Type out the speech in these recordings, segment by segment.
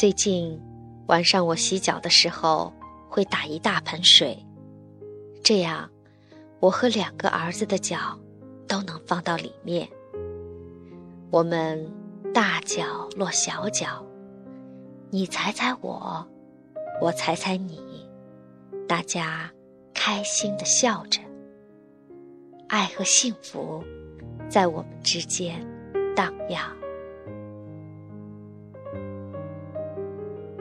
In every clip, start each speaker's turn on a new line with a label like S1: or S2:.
S1: 最近晚上我洗脚的时候会打一大盆水，这样我和两个儿子的脚都能放到里面。我们大脚落小脚，你踩踩我，我踩踩你，大家开心的笑着，爱和幸福在我们之间荡漾。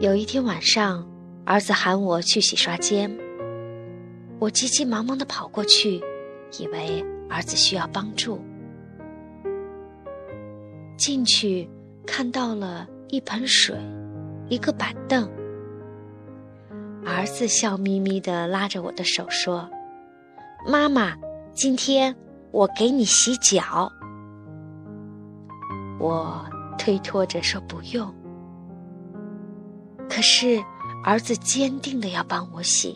S1: 有一天晚上，儿子喊我去洗刷间，我急急忙忙的跑过去，以为儿子需要帮助。进去看到了一盆水，一个板凳。儿子笑眯眯的拉着我的手说：“妈妈，今天我给你洗脚。”我推脱着说：“不用。”可是，儿子坚定的要帮我洗，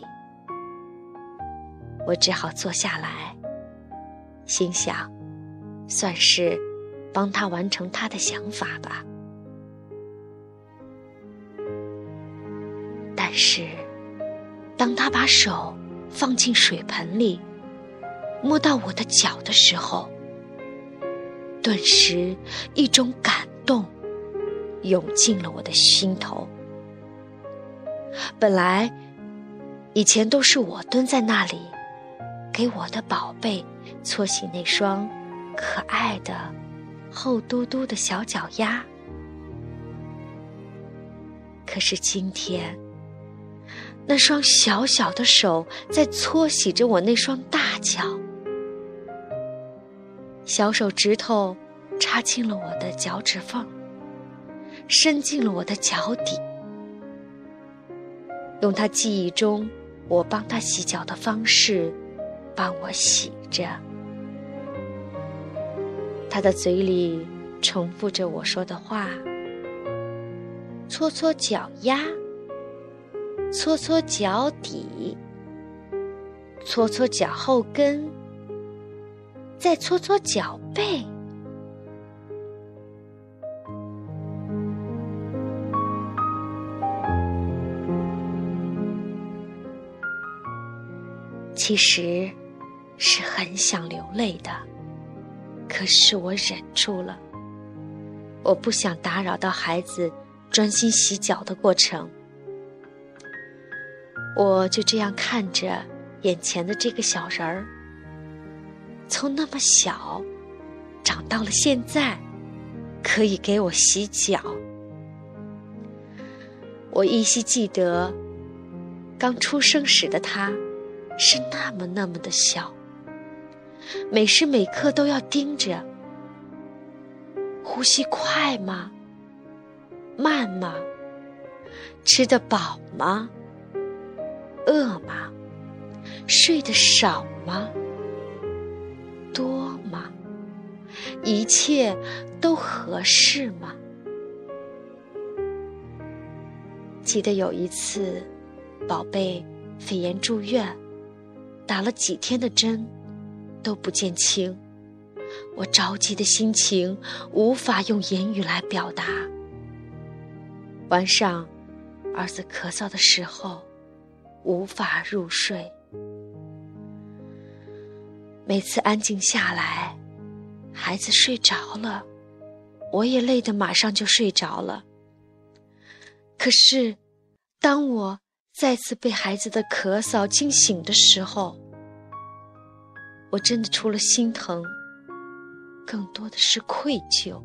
S1: 我只好坐下来，心想，算是帮他完成他的想法吧。但是，当他把手放进水盆里，摸到我的脚的时候，顿时一种感动涌进了我的心头。本来，以前都是我蹲在那里，给我的宝贝搓洗那双可爱的、厚嘟嘟的小脚丫。可是今天，那双小小的手在搓洗着我那双大脚，小手指头插进了我的脚趾缝，伸进了我的脚底。用他记忆中我帮他洗脚的方式，帮我洗着。他的嘴里重复着我说的话：搓搓脚丫，搓搓脚底，搓搓脚后跟，再搓搓脚背。其实，是很想流泪的，可是我忍住了。我不想打扰到孩子专心洗脚的过程，我就这样看着眼前的这个小人儿，从那么小，长到了现在，可以给我洗脚。我依稀记得，刚出生时的他。是那么那么的小，每时每刻都要盯着。呼吸快吗？慢吗？吃得饱吗？饿吗？睡得少吗？多吗？一切都合适吗？记得有一次，宝贝肺炎住院。打了几天的针，都不见轻，我着急的心情无法用言语来表达。晚上，儿子咳嗽的时候，无法入睡。每次安静下来，孩子睡着了，我也累得马上就睡着了。可是，当我……再次被孩子的咳嗽惊醒的时候，我真的除了心疼，更多的是愧疚。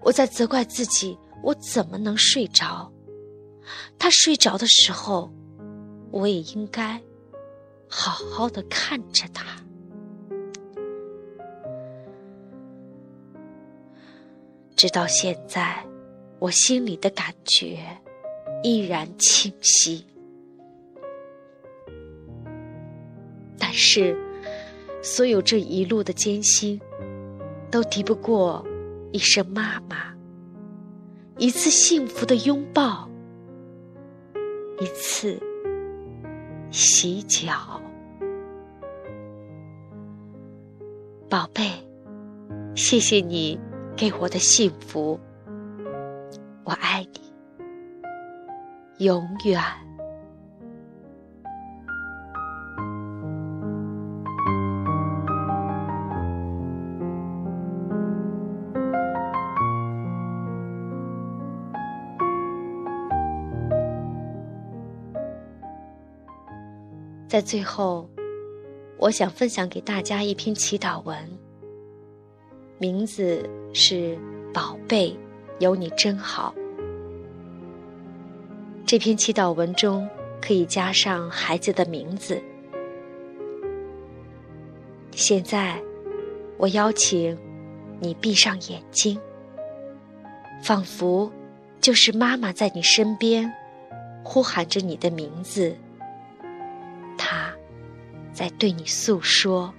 S1: 我在责怪自己：我怎么能睡着？他睡着的时候，我也应该好好的看着他。直到现在，我心里的感觉。依然清晰，但是，所有这一路的艰辛，都敌不过一声“妈妈”，一次幸福的拥抱，一次洗脚。宝贝，谢谢你给我的幸福，我爱你。永远。在最后，我想分享给大家一篇祈祷文，名字是“宝贝，有你真好”。这篇祈祷文中可以加上孩子的名字。现在，我邀请你闭上眼睛，仿佛就是妈妈在你身边，呼喊着你的名字。她在对你诉说，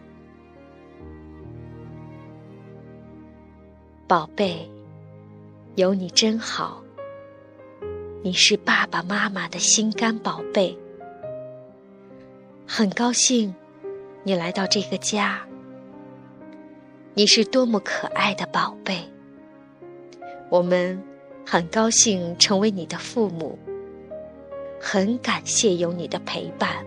S1: 宝贝，有你真好。你是爸爸妈妈的心肝宝贝，很高兴你来到这个家。你是多么可爱的宝贝，我们很高兴成为你的父母，很感谢有你的陪伴。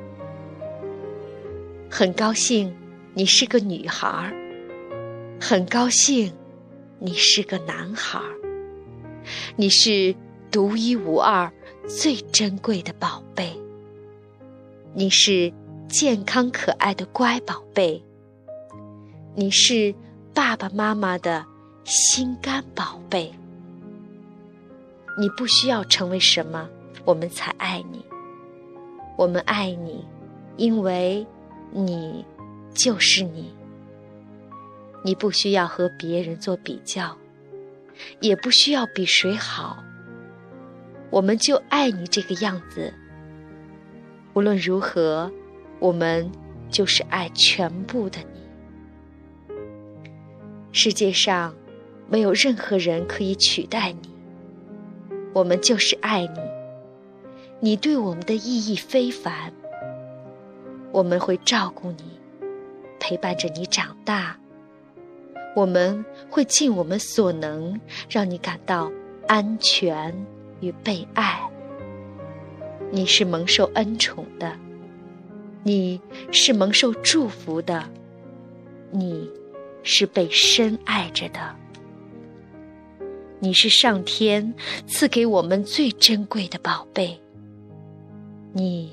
S1: 很高兴你是个女孩儿，很高兴你是个男孩儿。你是独一无二、最珍贵的宝贝。你是健康可爱的乖宝贝。你是爸爸妈妈的心肝宝贝。你不需要成为什么，我们才爱你。我们爱你，因为。你就是你，你不需要和别人做比较，也不需要比谁好。我们就爱你这个样子。无论如何，我们就是爱全部的你。世界上没有任何人可以取代你。我们就是爱你，你对我们的意义非凡。我们会照顾你，陪伴着你长大。我们会尽我们所能，让你感到安全与被爱。你是蒙受恩宠的，你是蒙受祝福的，你是被深爱着的。你是上天赐给我们最珍贵的宝贝。你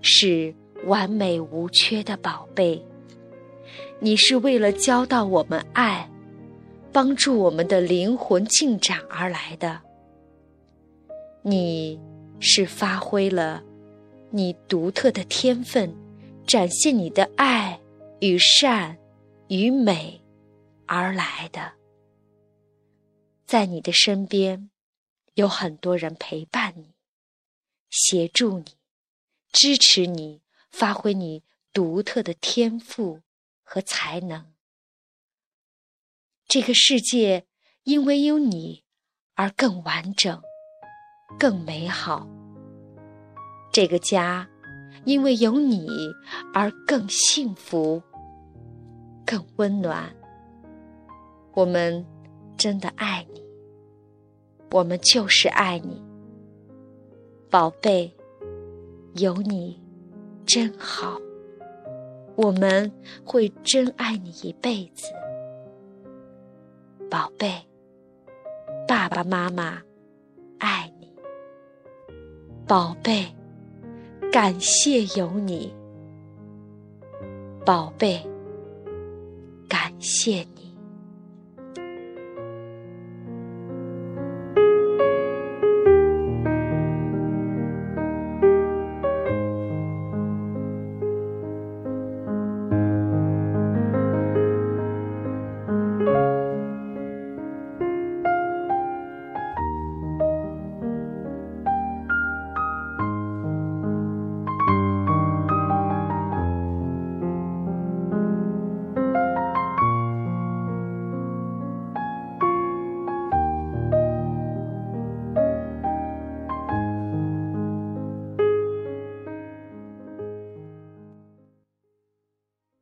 S1: 是。完美无缺的宝贝，你是为了教导我们爱，帮助我们的灵魂进展而来的。你是发挥了你独特的天分，展现你的爱与善与美而来的。在你的身边，有很多人陪伴你，协助你，支持你。发挥你独特的天赋和才能，这个世界因为有你而更完整、更美好。这个家因为有你而更幸福、更温暖。我们真的爱你，我们就是爱你，宝贝，有你。真好，我们会真爱你一辈子，宝贝。爸爸妈妈爱你，宝贝。感谢有你，宝贝。感谢你。